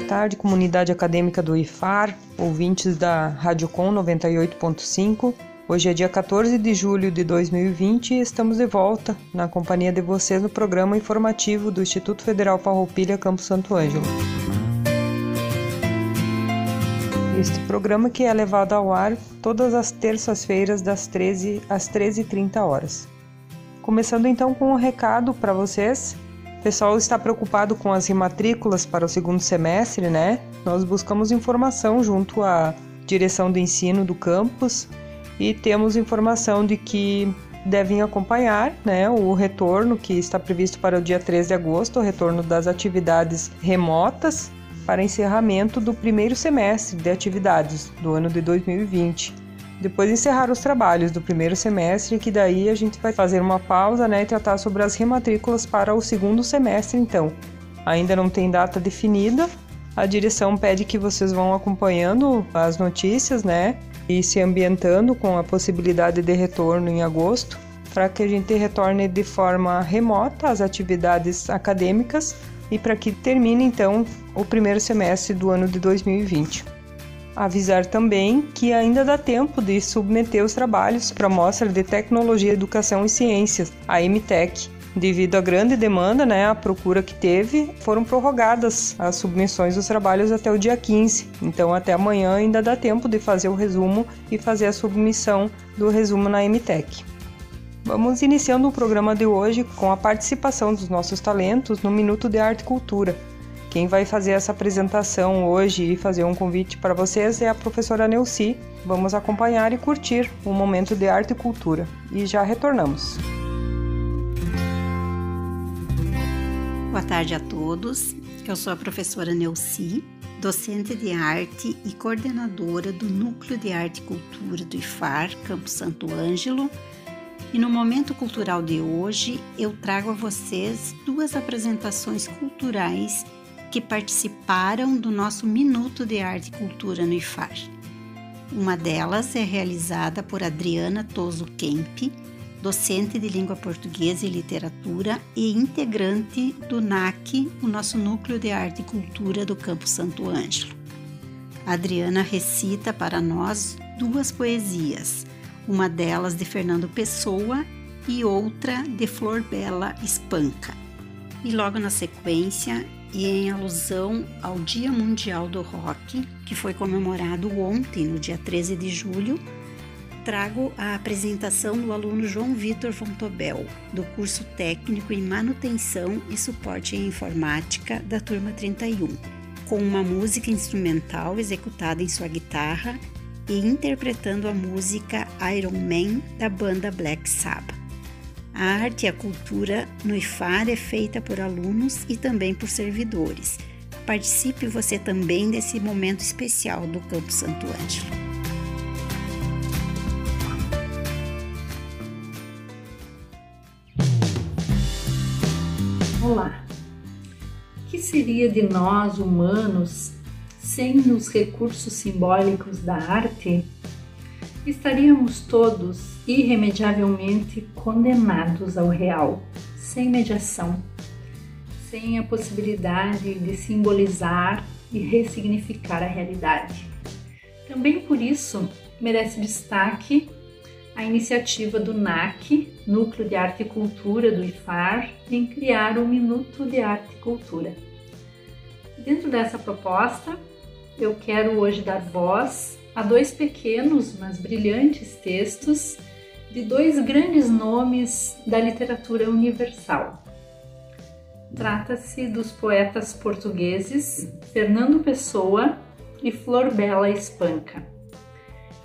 Boa tarde, comunidade acadêmica do IFAR, ouvintes da Radiocom 98.5. Hoje é dia 14 de julho de 2020 e estamos de volta na companhia de vocês no programa informativo do Instituto Federal Farroupilha Campo Santo Ângelo. Este programa que é levado ao ar todas as terças-feiras das 13 às 13h30 horas. Começando então com um recado para vocês o pessoal está preocupado com as rematrículas para o segundo semestre, né? Nós buscamos informação junto à direção do ensino do campus e temos informação de que devem acompanhar né, o retorno que está previsto para o dia 13 de agosto, o retorno das atividades remotas para encerramento do primeiro semestre de atividades do ano de 2020 depois encerrar os trabalhos do primeiro semestre, que daí a gente vai fazer uma pausa né, e tratar sobre as rematrículas para o segundo semestre, então. Ainda não tem data definida, a direção pede que vocês vão acompanhando as notícias, né, e se ambientando com a possibilidade de retorno em agosto, para que a gente retorne de forma remota às atividades acadêmicas e para que termine então o primeiro semestre do ano de 2020. Avisar também que ainda dá tempo de submeter os trabalhos para a Mostra de Tecnologia, Educação e Ciências, a MTEC. Devido à grande demanda, né, a procura que teve, foram prorrogadas as submissões dos trabalhos até o dia 15. Então, até amanhã ainda dá tempo de fazer o resumo e fazer a submissão do resumo na MTEC. Vamos iniciando o programa de hoje com a participação dos nossos talentos no Minuto de Arte e Cultura. Quem vai fazer essa apresentação hoje e fazer um convite para vocês é a professora Neuci. Vamos acompanhar e curtir um momento de arte e cultura. E já retornamos. Boa tarde a todos. Eu sou a professora Neuci, docente de arte e coordenadora do Núcleo de Arte e Cultura do IFAR, Campo Santo Ângelo. E no momento cultural de hoje, eu trago a vocês duas apresentações culturais que participaram do nosso Minuto de Arte e Cultura no IFAR. Uma delas é realizada por Adriana Toso Kemp, docente de língua portuguesa e literatura e integrante do NAC, o nosso Núcleo de Arte e Cultura do Campo Santo Ângelo. Adriana recita para nós duas poesias, uma delas de Fernando Pessoa e outra de Flor Bela Espanca. E logo na sequência, e em alusão ao Dia Mundial do Rock, que foi comemorado ontem, no dia 13 de julho, trago a apresentação do aluno João Vitor Fontobel, do curso técnico em manutenção e suporte em informática da turma 31, com uma música instrumental executada em sua guitarra e interpretando a música Iron Man da banda Black Sabbath. A arte e a cultura no IFAR é feita por alunos e também por servidores. Participe você também desse momento especial do Campo Santo Ângelo. Olá! O que seria de nós humanos sem os recursos simbólicos da arte? Estaríamos todos irremediavelmente condenados ao real, sem mediação, sem a possibilidade de simbolizar e ressignificar a realidade. Também por isso merece destaque a iniciativa do NAC, Núcleo de Arte e Cultura do IFAR, em criar o Minuto de Arte e Cultura. Dentro dessa proposta, eu quero hoje dar voz a dois pequenos, mas brilhantes textos de dois grandes nomes da literatura universal. Trata-se dos poetas portugueses Fernando Pessoa e Flor Bela Espanca.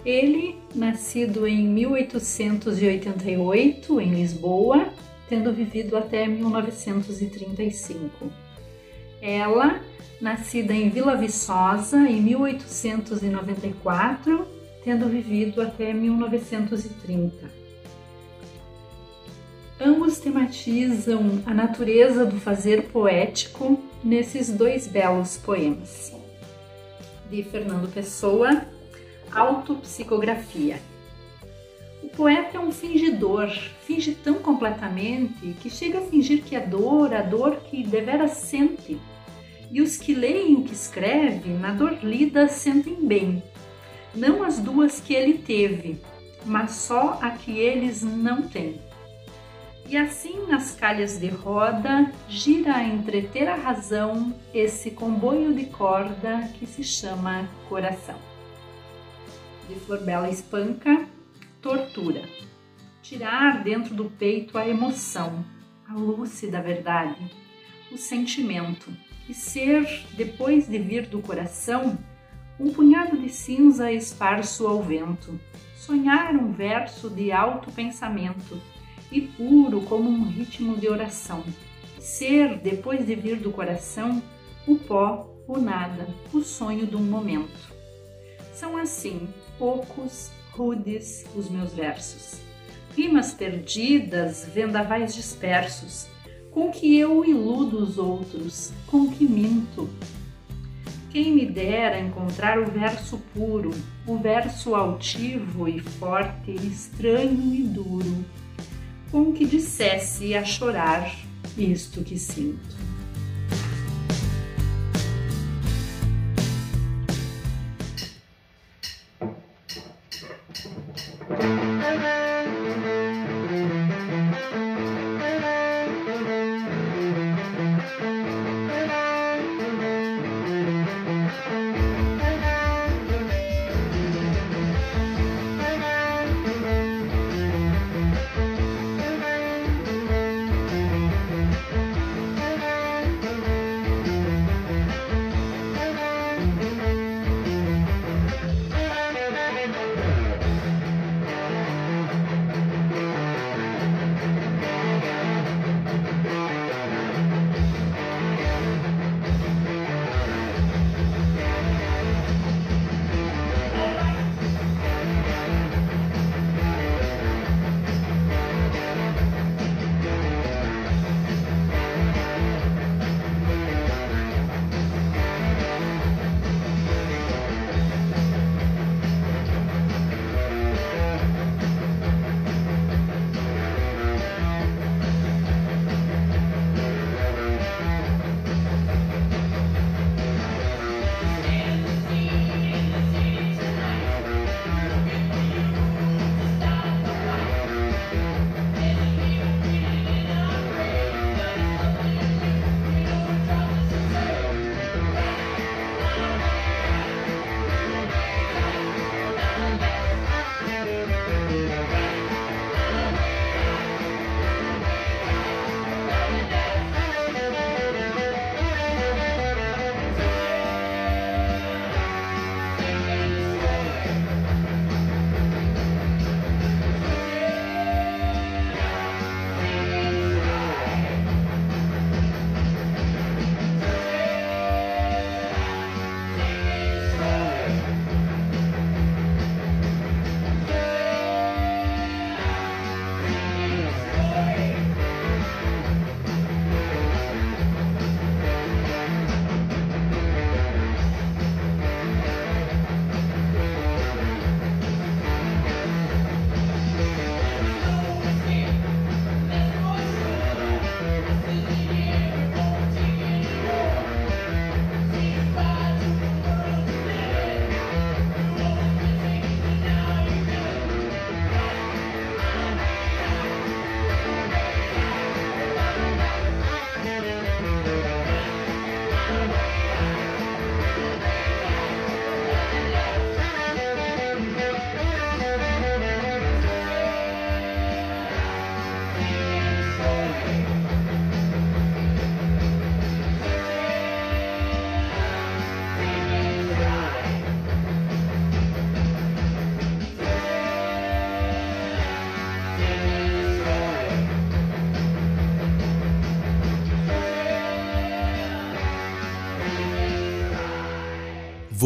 Ele, nascido em 1888 em Lisboa, tendo vivido até 1935. Ela, nascida em Vila Viçosa em 1894, tendo vivido até 1930. Ambos tematizam a natureza do fazer poético nesses dois belos poemas. De Fernando Pessoa, Autopsicografia. O poeta é um fingidor, finge tão completamente que chega a fingir que é dor, a dor que devera sente. E os que leem o que escreve, na dor lida, sentem bem. Não as duas que ele teve, mas só a que eles não têm. E assim, nas calhas de roda, gira a entreter a razão esse comboio de corda que se chama coração. De Florbela Espanca, tortura. Tirar dentro do peito a emoção, a lúcida verdade, o sentimento, e ser, depois de vir do coração, um punhado de cinza esparso ao vento, sonhar um verso de alto pensamento e puro como um ritmo de oração. Ser, depois de vir do coração, o pó, o nada, o sonho de um momento. São assim, poucos, rudes, os meus versos. Rimas perdidas, vendavais dispersos, com que eu iludo os outros, com que minto. Quem me dera encontrar o verso puro, o verso altivo e forte, estranho e duro, com que dissesse a chorar isto que sinto.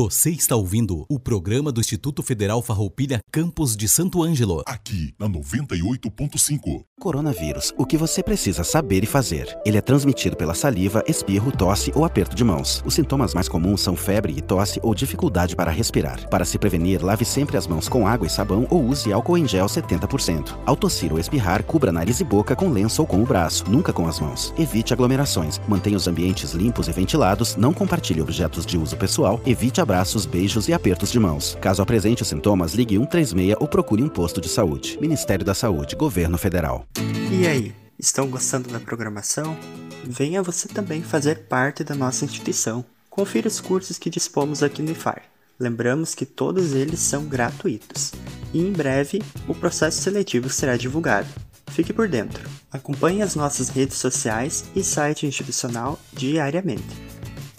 Você está ouvindo o programa do Instituto Federal Farroupilha Campos de Santo Ângelo. Aqui na 98.5. Coronavírus, o que você precisa saber e fazer. Ele é transmitido pela saliva, espirro, tosse ou aperto de mãos. Os sintomas mais comuns são febre e tosse ou dificuldade para respirar. Para se prevenir, lave sempre as mãos com água e sabão ou use álcool em gel 70%. Ao tossir ou espirrar, cubra nariz e boca com lenço ou com o braço, nunca com as mãos. Evite aglomerações. Mantenha os ambientes limpos e ventilados. Não compartilhe objetos de uso pessoal. Evite abraços, beijos e apertos de mãos. Caso apresente os sintomas, ligue 136 ou procure um posto de saúde. Ministério da Saúde, Governo Federal. E aí, estão gostando da programação? Venha você também fazer parte da nossa instituição. Confira os cursos que dispomos aqui no IFAR. Lembramos que todos eles são gratuitos. E em breve, o processo seletivo será divulgado. Fique por dentro. Acompanhe as nossas redes sociais e site institucional diariamente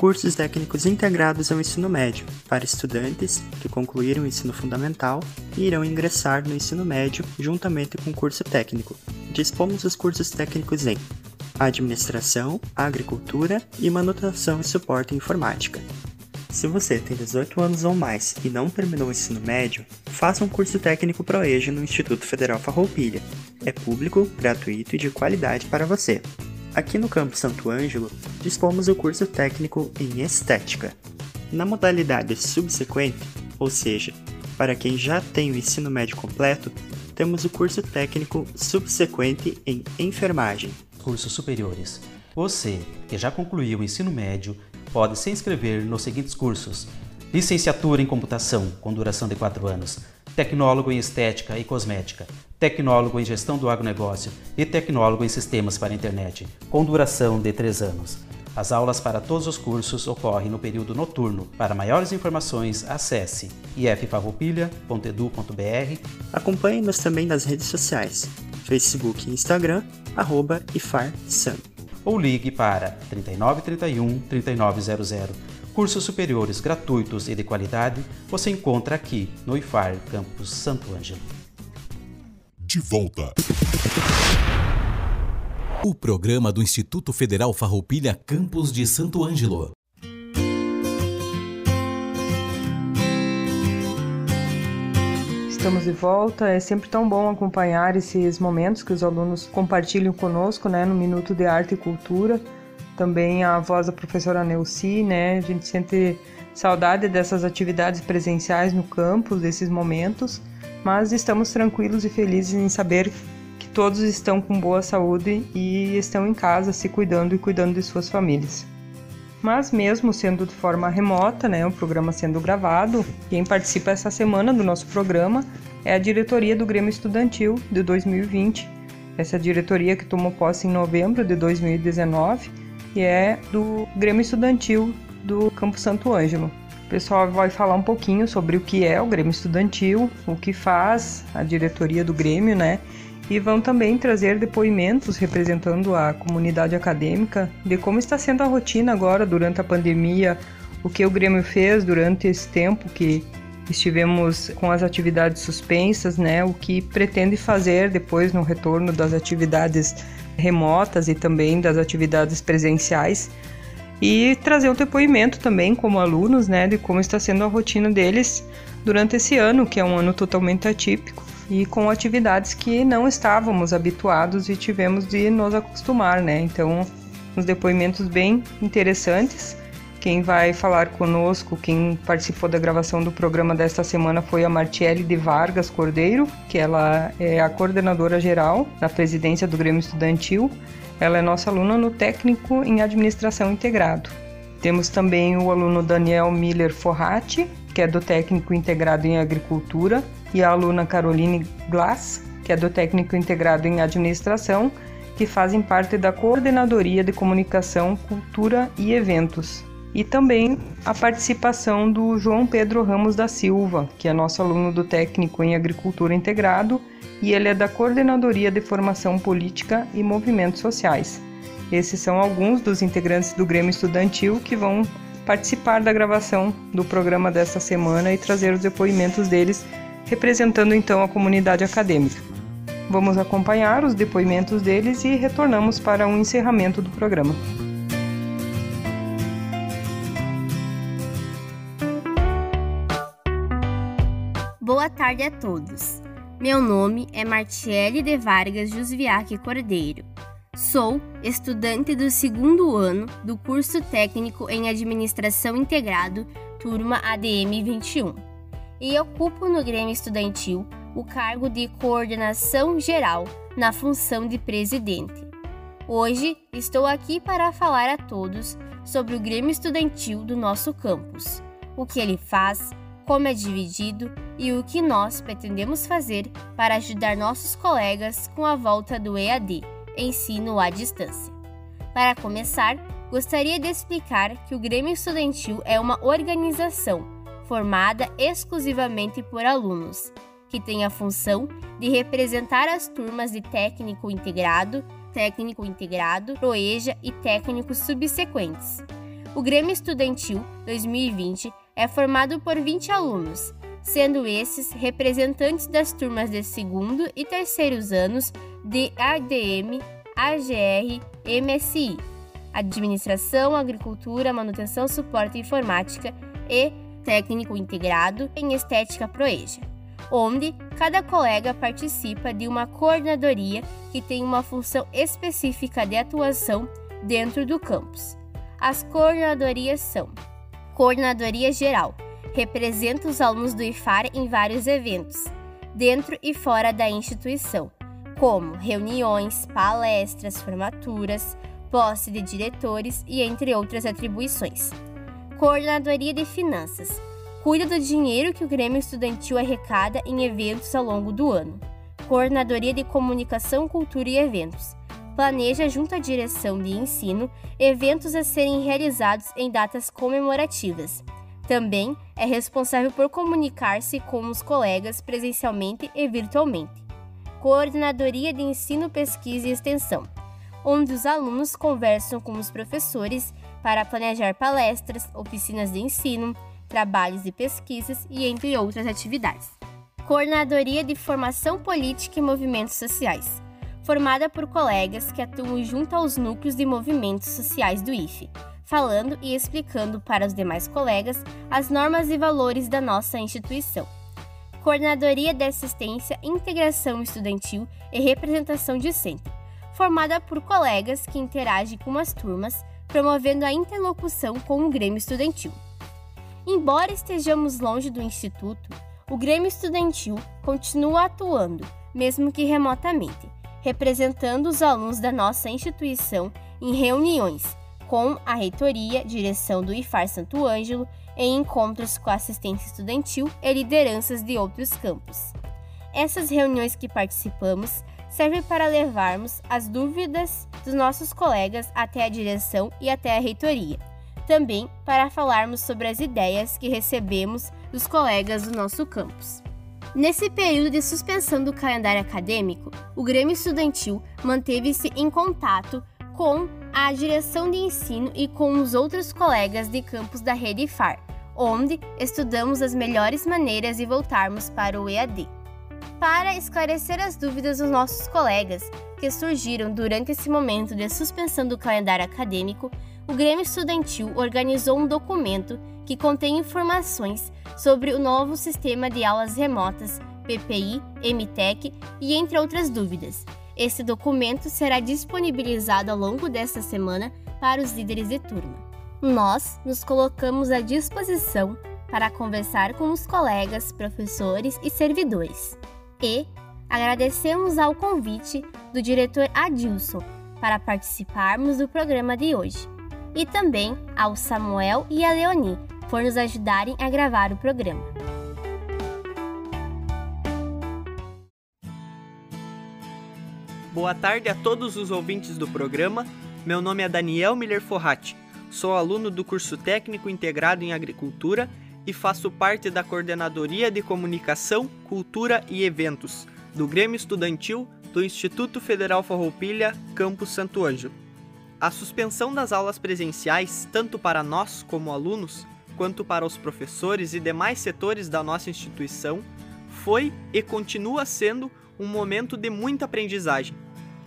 cursos técnicos integrados ao ensino médio, para estudantes que concluíram o ensino fundamental e irão ingressar no ensino médio juntamente com o curso técnico. Dispomos os cursos técnicos em Administração, Agricultura e Manutenção e Suporte Informática. Se você tem 18 anos ou mais e não terminou o ensino médio, faça um curso técnico ProEjo no Instituto Federal Farroupilha. É público, gratuito e de qualidade para você. Aqui no Campo Santo Ângelo, dispomos o curso técnico em Estética. Na modalidade subsequente, ou seja, para quem já tem o ensino médio completo, temos o curso técnico subsequente em Enfermagem. Cursos superiores. Você, que já concluiu o ensino médio, pode se inscrever nos seguintes cursos: Licenciatura em Computação, com duração de 4 anos, Tecnólogo em Estética e Cosmética, tecnólogo em gestão do agronegócio e tecnólogo em sistemas para a internet, com duração de 3 anos. As aulas para todos os cursos ocorrem no período noturno. Para maiores informações, acesse iffarroupilha.edu.br. Acompanhe-nos também nas redes sociais, Facebook e Instagram, arroba IFARSAM. Ou ligue para 3931 3900. Cursos superiores gratuitos e de qualidade você encontra aqui no IFAR Campus Santo Ângelo de volta. O programa do Instituto Federal Farroupilha Campos de Santo Ângelo. Estamos de volta. É sempre tão bom acompanhar esses momentos que os alunos compartilham conosco, né, no Minuto de Arte e Cultura. Também a voz da professora Neuci, né? A gente sente saudade dessas atividades presenciais no campus, desses momentos mas estamos tranquilos e felizes em saber que todos estão com boa saúde e estão em casa se cuidando e cuidando de suas famílias. Mas mesmo sendo de forma remota, né, o programa sendo gravado, quem participa essa semana do nosso programa é a diretoria do Grêmio Estudantil de 2020. Essa diretoria que tomou posse em novembro de 2019 e é do Grêmio Estudantil do Campo Santo Ângelo. O pessoal vai falar um pouquinho sobre o que é o Grêmio Estudantil, o que faz a diretoria do Grêmio, né? E vão também trazer depoimentos representando a comunidade acadêmica de como está sendo a rotina agora durante a pandemia, o que o Grêmio fez durante esse tempo que estivemos com as atividades suspensas, né? O que pretende fazer depois no retorno das atividades remotas e também das atividades presenciais e trazer um depoimento também como alunos, né, de como está sendo a rotina deles durante esse ano, que é um ano totalmente atípico e com atividades que não estávamos habituados e tivemos de nos acostumar, né? Então, uns depoimentos bem interessantes. Quem vai falar conosco, quem participou da gravação do programa desta semana foi a Martiele de Vargas Cordeiro, que ela é a coordenadora geral da presidência do Grêmio Estudantil ela é nossa aluna no técnico em administração integrado. Temos também o aluno Daniel Miller Forratti, que é do técnico integrado em agricultura, e a aluna Caroline Glass, que é do técnico integrado em administração, que fazem parte da coordenadoria de comunicação, cultura e eventos. E também a participação do João Pedro Ramos da Silva, que é nosso aluno do técnico em agricultura integrado e ele é da Coordenadoria de Formação Política e Movimentos Sociais. Esses são alguns dos integrantes do Grêmio Estudantil que vão participar da gravação do programa desta semana e trazer os depoimentos deles, representando então a comunidade acadêmica. Vamos acompanhar os depoimentos deles e retornamos para um encerramento do programa. Boa tarde a todos. Meu nome é Martiele de Vargas Jusviac Cordeiro. Sou estudante do segundo ano do curso técnico em Administração Integrado, turma ADM 21, e ocupo no Grêmio Estudantil o cargo de coordenação geral na função de presidente. Hoje estou aqui para falar a todos sobre o Grêmio Estudantil do nosso campus, o que ele faz, como é dividido e o que nós pretendemos fazer para ajudar nossos colegas com a volta do EAD, ensino à distância. Para começar, gostaria de explicar que o Grêmio Estudantil é uma organização formada exclusivamente por alunos, que tem a função de representar as turmas de técnico integrado, técnico integrado, proeja e técnicos subsequentes. O Grêmio Estudantil 2020 é formado por 20 alunos, sendo esses representantes das turmas de segundo e terceiros anos de ADM, AGR, MSI, Administração, Agricultura, Manutenção, Suporte e Informática e Técnico Integrado em Estética Proeja onde cada colega participa de uma coordenadoria que tem uma função específica de atuação dentro do campus. As coordenadorias são: Coordenadoria Geral representa os alunos do IFAR em vários eventos, dentro e fora da instituição, como reuniões, palestras, formaturas, posse de diretores e entre outras atribuições. Coordenadoria de Finanças Cuida do dinheiro que o Grêmio Estudantil arrecada em eventos ao longo do ano. Coordenadoria de Comunicação, Cultura e Eventos. Planeja, junto à direção de ensino, eventos a serem realizados em datas comemorativas. Também é responsável por comunicar-se com os colegas presencialmente e virtualmente. Coordenadoria de Ensino, Pesquisa e Extensão, onde os alunos conversam com os professores para planejar palestras, oficinas de ensino, trabalhos e pesquisas e entre outras atividades. Coordenadoria de Formação Política e Movimentos Sociais, formada por colegas que atuam junto aos núcleos de movimentos sociais do IFE, falando e explicando para os demais colegas as normas e valores da nossa instituição. Coordenadoria de Assistência, Integração Estudantil e Representação Discente, formada por colegas que interagem com as turmas, promovendo a interlocução com o Grêmio Estudantil. Embora estejamos longe do Instituto, o Grêmio Estudantil continua atuando, mesmo que remotamente, representando os alunos da nossa instituição em reuniões com a reitoria, direção do IFAR Santo Ângelo, em encontros com a assistência estudantil e lideranças de outros campos. Essas reuniões que participamos servem para levarmos as dúvidas dos nossos colegas até a direção e até a reitoria também para falarmos sobre as ideias que recebemos dos colegas do nosso campus. Nesse período de suspensão do calendário acadêmico, o Grêmio Estudantil manteve-se em contato com a direção de ensino e com os outros colegas de campus da rede FAR, onde estudamos as melhores maneiras de voltarmos para o EAD. Para esclarecer as dúvidas dos nossos colegas que surgiram durante esse momento de suspensão do calendário acadêmico, o Grêmio Estudantil organizou um documento que contém informações sobre o novo sistema de aulas remotas, PPI, MTEC e entre outras dúvidas. Esse documento será disponibilizado ao longo desta semana para os líderes de turma. Nós nos colocamos à disposição para conversar com os colegas, professores e servidores. E agradecemos ao convite do diretor Adilson para participarmos do programa de hoje e também ao Samuel e a Leoni por nos ajudarem a gravar o programa. Boa tarde a todos os ouvintes do programa. Meu nome é Daniel Miller Forratti. Sou aluno do curso técnico integrado em agricultura e faço parte da coordenadoria de comunicação, cultura e eventos do Grêmio Estudantil do Instituto Federal Farroupilha, Campus Santo Ângelo. A suspensão das aulas presenciais, tanto para nós como alunos, quanto para os professores e demais setores da nossa instituição, foi e continua sendo um momento de muita aprendizagem,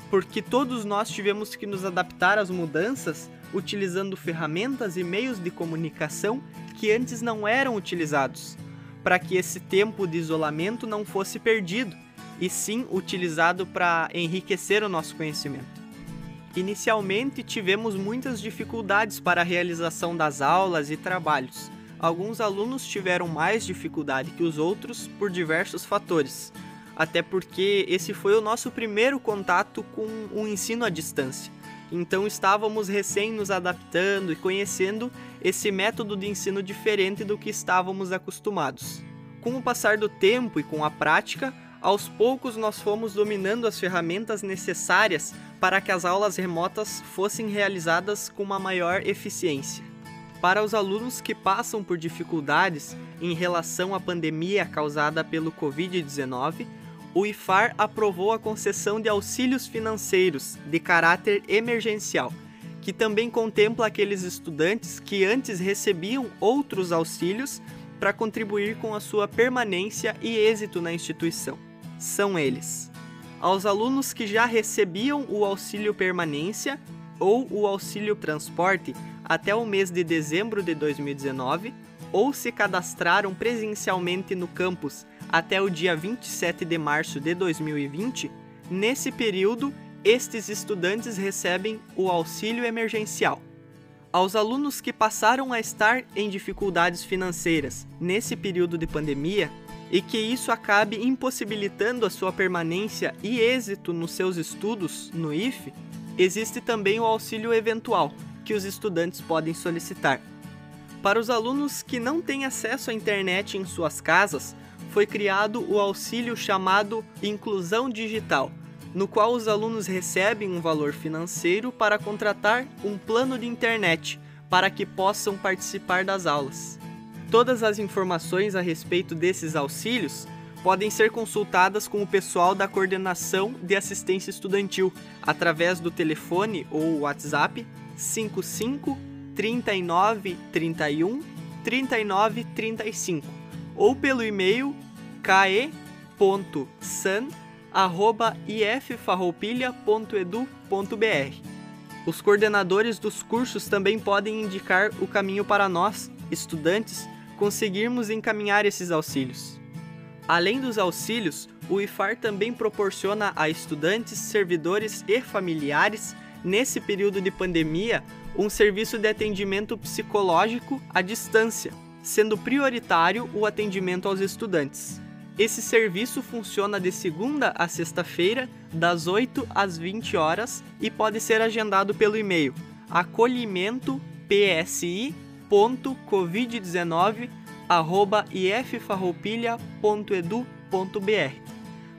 porque todos nós tivemos que nos adaptar às mudanças utilizando ferramentas e meios de comunicação que antes não eram utilizados. para que esse tempo de isolamento não fosse perdido e sim utilizado para enriquecer o nosso conhecimento. Inicialmente tivemos muitas dificuldades para a realização das aulas e trabalhos. Alguns alunos tiveram mais dificuldade que os outros por diversos fatores, até porque esse foi o nosso primeiro contato com o ensino à distância. Então estávamos recém nos adaptando e conhecendo esse método de ensino diferente do que estávamos acostumados. Com o passar do tempo e com a prática, aos poucos nós fomos dominando as ferramentas necessárias para que as aulas remotas fossem realizadas com uma maior eficiência. Para os alunos que passam por dificuldades em relação à pandemia causada pelo Covid-19, o IFAR aprovou a concessão de auxílios financeiros de caráter emergencial, que também contempla aqueles estudantes que antes recebiam outros auxílios para contribuir com a sua permanência e êxito na instituição são eles: aos alunos que já recebiam o auxílio permanência ou o auxílio transporte até o mês de dezembro de 2019 ou se cadastraram presencialmente no campus até o dia 27 de março de 2020, nesse período estes estudantes recebem o auxílio emergencial. Aos alunos que passaram a estar em dificuldades financeiras nesse período de pandemia, e que isso acabe impossibilitando a sua permanência e êxito nos seus estudos no IFE, existe também o auxílio eventual, que os estudantes podem solicitar. Para os alunos que não têm acesso à internet em suas casas, foi criado o auxílio chamado Inclusão Digital, no qual os alunos recebem um valor financeiro para contratar um plano de internet para que possam participar das aulas. Todas as informações a respeito desses auxílios podem ser consultadas com o pessoal da Coordenação de Assistência Estudantil através do telefone ou WhatsApp 55 39 31 39 35 ou pelo e-mail ke.san@iffarroupilha.edu.br. Os coordenadores dos cursos também podem indicar o caminho para nós, estudantes, conseguirmos encaminhar esses auxílios. Além dos auxílios, o IFAR também proporciona a estudantes, servidores e familiares, nesse período de pandemia, um serviço de atendimento psicológico à distância, sendo prioritário o atendimento aos estudantes. Esse serviço funciona de segunda a sexta-feira, das 8 às 20 horas e pode ser agendado pelo e-mail acolhimento covid19@iffarroupilha.edu.br.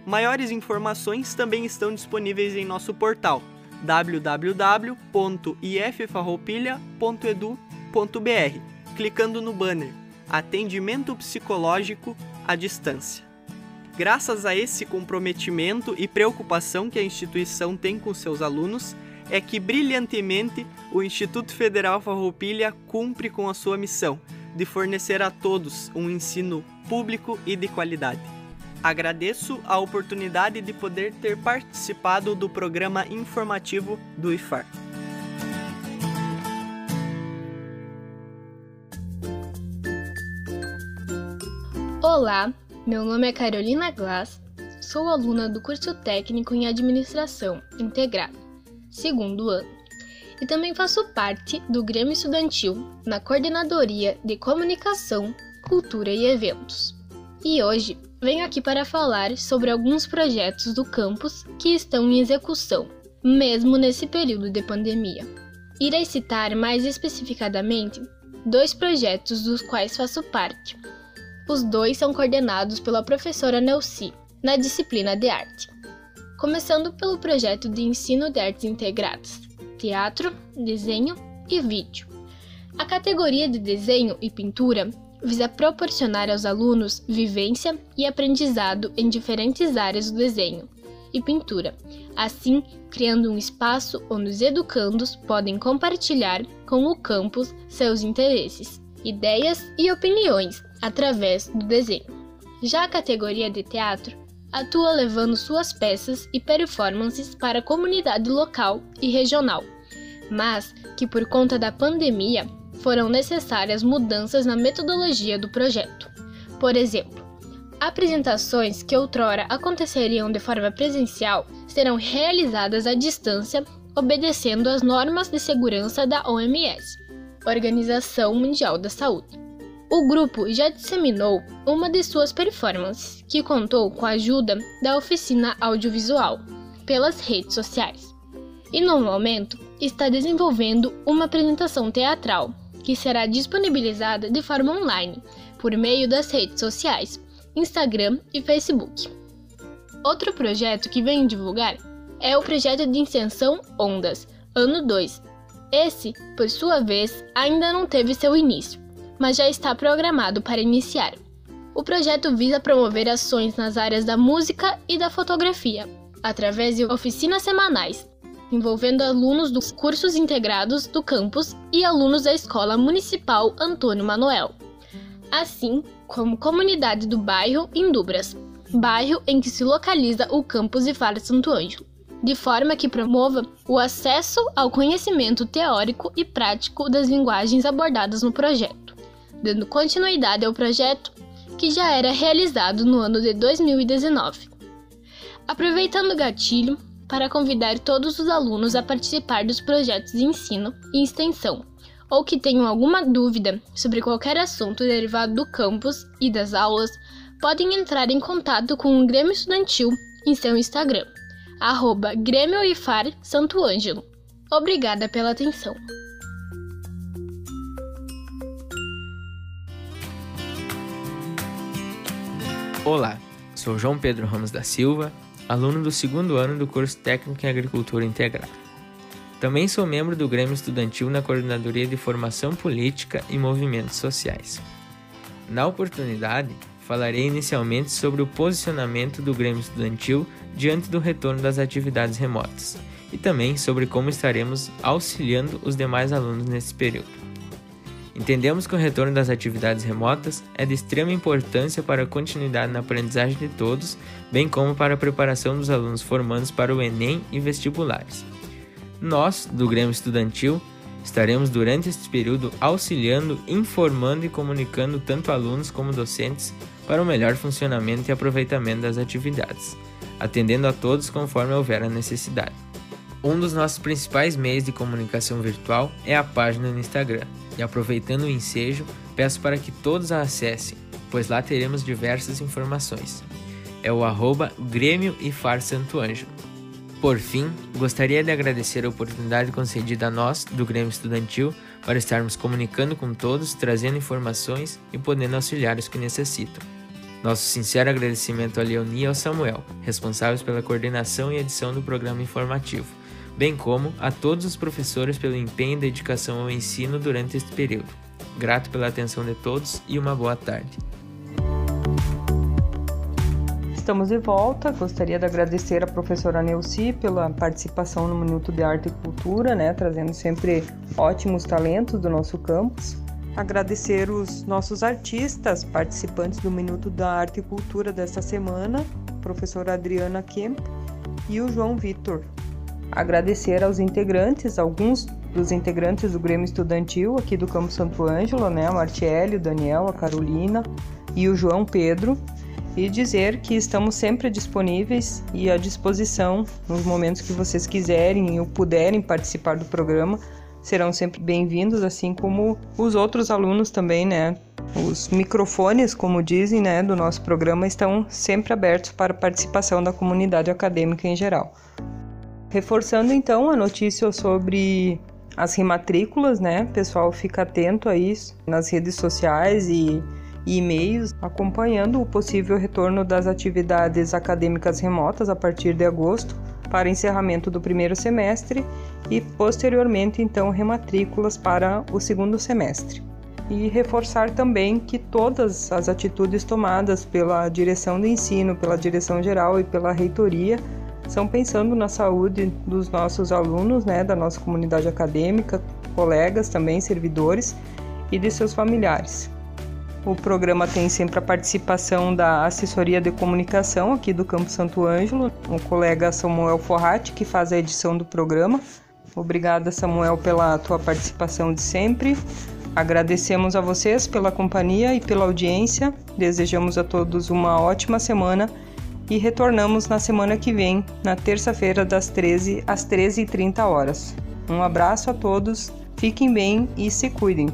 Maiores informações também estão disponíveis em nosso portal www.iffarroupilha.edu.br, clicando no banner Atendimento Psicológico à Distância. Graças a esse comprometimento e preocupação que a instituição tem com seus alunos, é que brilhantemente o Instituto Federal Farroupilha cumpre com a sua missão de fornecer a todos um ensino público e de qualidade. Agradeço a oportunidade de poder ter participado do programa informativo do IFAR. Olá, meu nome é Carolina Glass, sou aluna do curso técnico em Administração Integrada segundo ano. E também faço parte do Grêmio Estudantil na Coordenadoria de Comunicação, Cultura e Eventos. E hoje venho aqui para falar sobre alguns projetos do campus que estão em execução, mesmo nesse período de pandemia. Irei citar mais especificadamente dois projetos dos quais faço parte. Os dois são coordenados pela professora Nelci, na disciplina de arte começando pelo projeto de ensino de artes integradas, teatro, desenho e vídeo. A categoria de desenho e pintura visa proporcionar aos alunos vivência e aprendizado em diferentes áreas do desenho e pintura, assim criando um espaço onde os educandos podem compartilhar com o campus seus interesses, ideias e opiniões através do desenho. Já a categoria de teatro atua levando suas peças e performances para a comunidade local e regional, mas que por conta da pandemia foram necessárias mudanças na metodologia do projeto. Por exemplo, apresentações que outrora aconteceriam de forma presencial serão realizadas à distância, obedecendo às normas de segurança da OMS, Organização Mundial da Saúde. O grupo já disseminou uma de suas performances, que contou com a ajuda da oficina audiovisual, pelas redes sociais. E no momento está desenvolvendo uma apresentação teatral, que será disponibilizada de forma online, por meio das redes sociais, Instagram e Facebook. Outro projeto que venho divulgar é o projeto de extensão Ondas, ano 2. Esse, por sua vez, ainda não teve seu início, mas já está programado para iniciar. O projeto visa promover ações nas áreas da música e da fotografia, através de oficinas semanais, envolvendo alunos dos cursos integrados do campus e alunos da Escola Municipal Antônio Manuel, assim como comunidade do bairro Indubras, bairro em que se localiza o campus de Fara Santo Ângelo, de forma que promova o acesso ao conhecimento teórico e prático das linguagens abordadas no projeto dando continuidade ao projeto que já era realizado no ano de 2019. Aproveitando o gatilho para convidar todos os alunos a participar dos projetos de ensino e extensão, ou que tenham alguma dúvida sobre qualquer assunto derivado do campus e das aulas, podem entrar em contato com o Grêmio Estudantil em seu Instagram, arroba Grêmio IFAR Santo Ângelo. Obrigada pela atenção. Olá, sou João Pedro Ramos da Silva, aluno do segundo ano do curso Técnico em Agricultura Integrada. Também sou membro do Grêmio Estudantil na Coordenadoria de Formação Política e Movimentos Sociais. Na oportunidade, falarei inicialmente sobre o posicionamento do Grêmio Estudantil diante do retorno das atividades remotas e também sobre como estaremos auxiliando os demais alunos nesse período. Entendemos que o retorno das atividades remotas é de extrema importância para a continuidade na aprendizagem de todos, bem como para a preparação dos alunos formandos para o Enem e vestibulares. Nós, do Grêmio Estudantil, estaremos durante este período auxiliando, informando e comunicando tanto alunos como docentes para o melhor funcionamento e aproveitamento das atividades, atendendo a todos conforme houver a necessidade. Um dos nossos principais meios de comunicação virtual é a página no Instagram e aproveitando o ensejo, peço para que todos a acessem, pois lá teremos diversas informações. É o arroba Grêmio e Far Santo Ângelo. Por fim, gostaria de agradecer a oportunidade concedida a nós, do Grêmio Estudantil, para estarmos comunicando com todos, trazendo informações e podendo auxiliar os que necessitam. Nosso sincero agradecimento a Leonie e ao Samuel, responsáveis pela coordenação e edição do programa informativo bem como a todos os professores pelo empenho e dedicação ao ensino durante este período. Grato pela atenção de todos e uma boa tarde. Estamos de volta. Gostaria de agradecer a professora Neuci pela participação no Minuto de Arte e Cultura, né, trazendo sempre ótimos talentos do nosso campus. Agradecer os nossos artistas participantes do Minuto da Arte e Cultura desta semana, professora Adriana Kemp e o João Vitor, agradecer aos integrantes, alguns dos integrantes do Grêmio Estudantil aqui do Campo Santo Ângelo, né, a Martiele, o Daniel, a Carolina e o João Pedro, e dizer que estamos sempre disponíveis e à disposição nos momentos que vocês quiserem ou puderem participar do programa, serão sempre bem-vindos, assim como os outros alunos também, né? Os microfones, como dizem, né, do nosso programa estão sempre abertos para participação da comunidade acadêmica em geral. Reforçando então a notícia sobre as rematrículas, né? Pessoal, fica atento a isso nas redes sociais e, e-mails, acompanhando o possível retorno das atividades acadêmicas remotas a partir de agosto para encerramento do primeiro semestre e posteriormente então rematrículas para o segundo semestre. E reforçar também que todas as atitudes tomadas pela direção de ensino, pela direção geral e pela reitoria são pensando na saúde dos nossos alunos, né, da nossa comunidade acadêmica, colegas também, servidores e de seus familiares. O programa tem sempre a participação da assessoria de comunicação aqui do Campo Santo Ângelo, o colega Samuel Forratti, que faz a edição do programa. Obrigada, Samuel, pela tua participação de sempre. Agradecemos a vocês pela companhia e pela audiência. Desejamos a todos uma ótima semana e retornamos na semana que vem, na terça-feira, das 13 às 13h30 horas. Um abraço a todos, fiquem bem e se cuidem.